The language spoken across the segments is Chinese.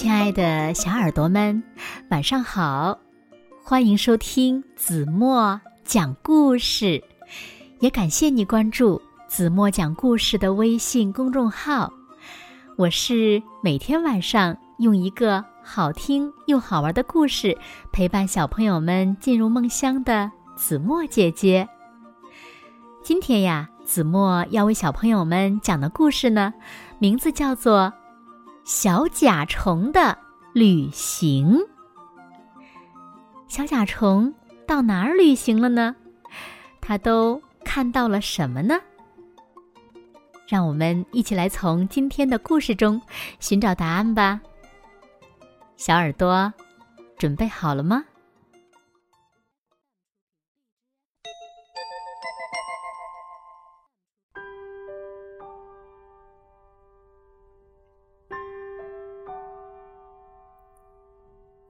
亲爱的小耳朵们，晚上好！欢迎收听子墨讲故事，也感谢你关注子墨讲故事的微信公众号。我是每天晚上用一个好听又好玩的故事陪伴小朋友们进入梦乡的子墨姐姐。今天呀，子墨要为小朋友们讲的故事呢，名字叫做。小甲虫的旅行。小甲虫到哪儿旅行了呢？它都看到了什么呢？让我们一起来从今天的故事中寻找答案吧。小耳朵，准备好了吗？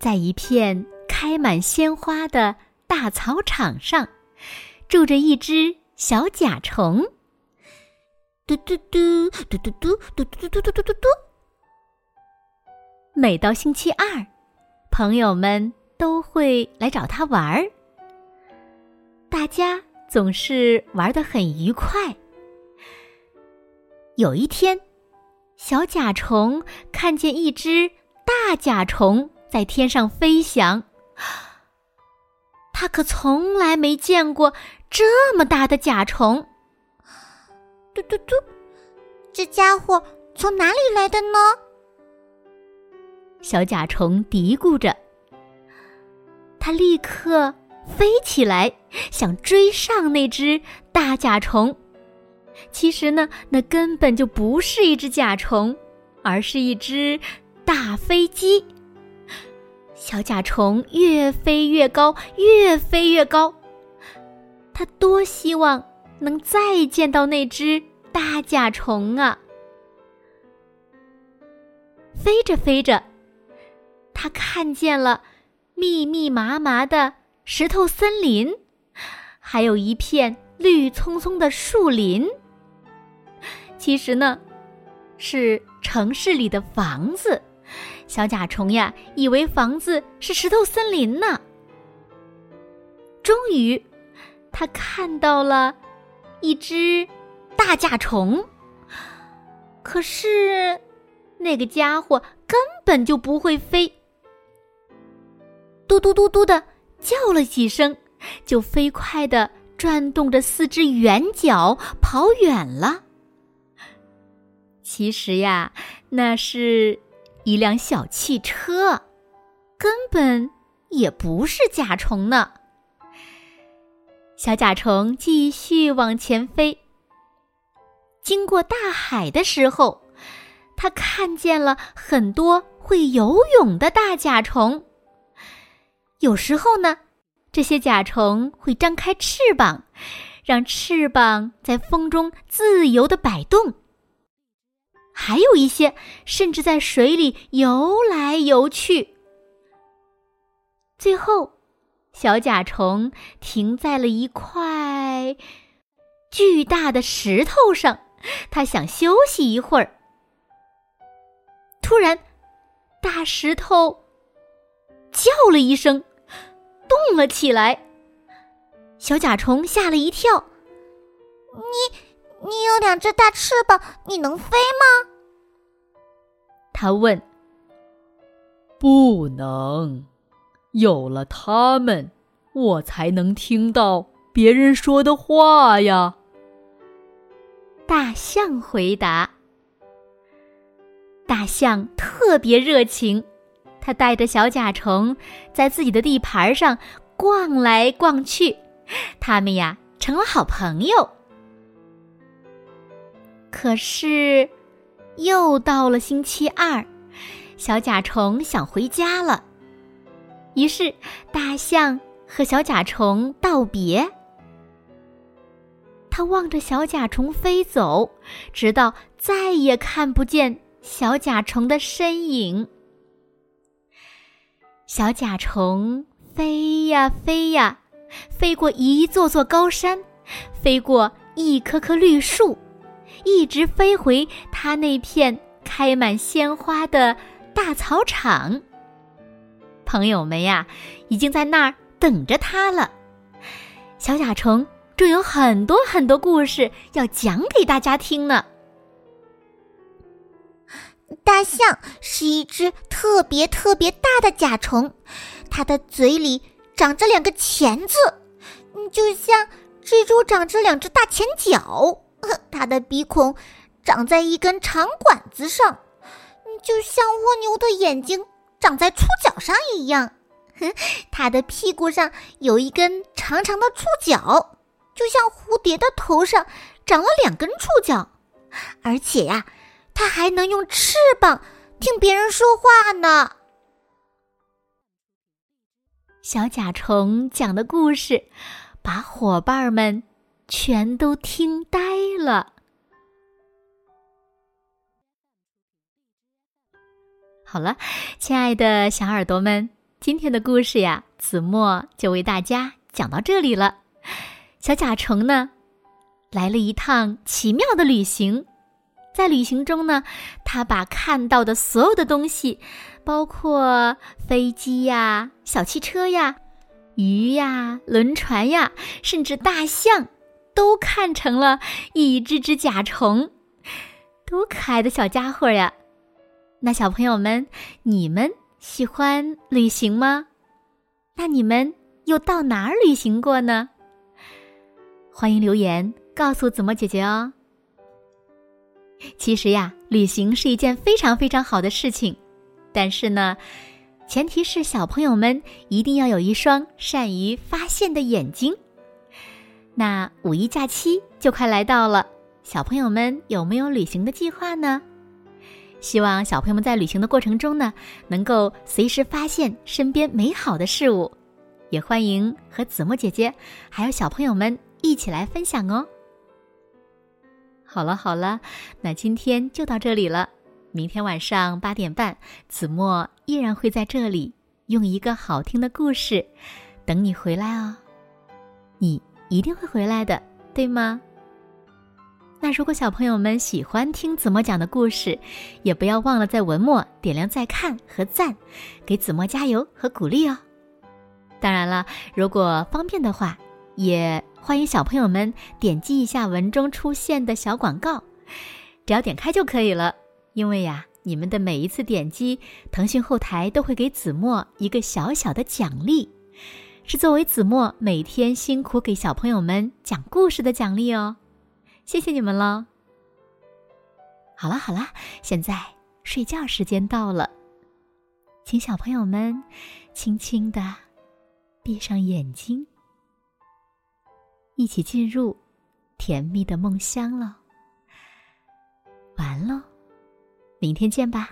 在一片开满鲜花的大草场上，住着一只小甲虫。嘟嘟嘟嘟嘟嘟嘟嘟嘟嘟嘟嘟嘟。每到星期二，朋友们都会来找他玩儿。大家总是玩得很愉快。有一天，小甲虫看见一只大甲虫。在天上飞翔，他可从来没见过这么大的甲虫。嘟嘟嘟，这家伙从哪里来的呢？小甲虫嘀咕着，他立刻飞起来，想追上那只大甲虫。其实呢，那根本就不是一只甲虫，而是一只大飞机。小甲虫越飞越高，越飞越高。它多希望能再见到那只大甲虫啊！飞着飞着，它看见了密密麻麻的石头森林，还有一片绿葱葱的树林。其实呢，是城市里的房子。小甲虫呀，以为房子是石头森林呢。终于，他看到了一只大甲虫。可是，那个家伙根本就不会飞，嘟嘟嘟嘟的叫了几声，就飞快的转动着四只圆角跑远了。其实呀，那是。一辆小汽车，根本也不是甲虫呢。小甲虫继续往前飞。经过大海的时候，它看见了很多会游泳的大甲虫。有时候呢，这些甲虫会张开翅膀，让翅膀在风中自由的摆动。还有一些甚至在水里游来游去。最后，小甲虫停在了一块巨大的石头上，它想休息一会儿。突然，大石头叫了一声，动了起来。小甲虫吓了一跳：“你，你有两只大翅膀，你能飞吗？”他问：“不能，有了他们，我才能听到别人说的话呀。”大象回答。大象特别热情，他带着小甲虫在自己的地盘上逛来逛去，他们呀成了好朋友。可是。又到了星期二，小甲虫想回家了。于是，大象和小甲虫道别。他望着小甲虫飞走，直到再也看不见小甲虫的身影。小甲虫飞呀飞呀，飞过一座座高山，飞过一棵棵绿树。一直飞回它那片开满鲜花的大草场。朋友们呀，已经在那儿等着他了。小甲虫正有很多很多故事要讲给大家听呢。大象是一只特别特别大的甲虫，它的嘴里长着两个钳子，就像蜘蛛长着两只大前脚。它的鼻孔长在一根长管子上，就像蜗牛的眼睛长在触角上一样。它的屁股上有一根长长的触角，就像蝴蝶的头上长了两根触角，而且呀。它还能用翅膀听别人说话呢。小甲虫讲的故事，把伙伴们全都听呆了。好了，亲爱的小耳朵们，今天的故事呀，子墨就为大家讲到这里了。小甲虫呢，来了一趟奇妙的旅行。在旅行中呢，他把看到的所有的东西，包括飞机呀、小汽车呀、鱼呀、轮船呀，甚至大象，都看成了一只只甲虫，多可爱的小家伙呀！那小朋友们，你们喜欢旅行吗？那你们又到哪儿旅行过呢？欢迎留言告诉子墨姐姐哦。其实呀，旅行是一件非常非常好的事情，但是呢，前提是小朋友们一定要有一双善于发现的眼睛。那五一假期就快来到了，小朋友们有没有旅行的计划呢？希望小朋友们在旅行的过程中呢，能够随时发现身边美好的事物，也欢迎和子墨姐姐还有小朋友们一起来分享哦。好了好了，那今天就到这里了。明天晚上八点半，子墨依然会在这里，用一个好听的故事等你回来哦。你一定会回来的，对吗？那如果小朋友们喜欢听子墨讲的故事，也不要忘了在文末点亮再看和赞，给子墨加油和鼓励哦。当然了，如果方便的话，也。欢迎小朋友们点击一下文中出现的小广告，只要点开就可以了。因为呀，你们的每一次点击，腾讯后台都会给子墨一个小小的奖励，是作为子墨每天辛苦给小朋友们讲故事的奖励哦。谢谢你们喽！好了好了，现在睡觉时间到了，请小朋友们轻轻的闭上眼睛。一起进入甜蜜的梦乡了，完喽，明天见吧。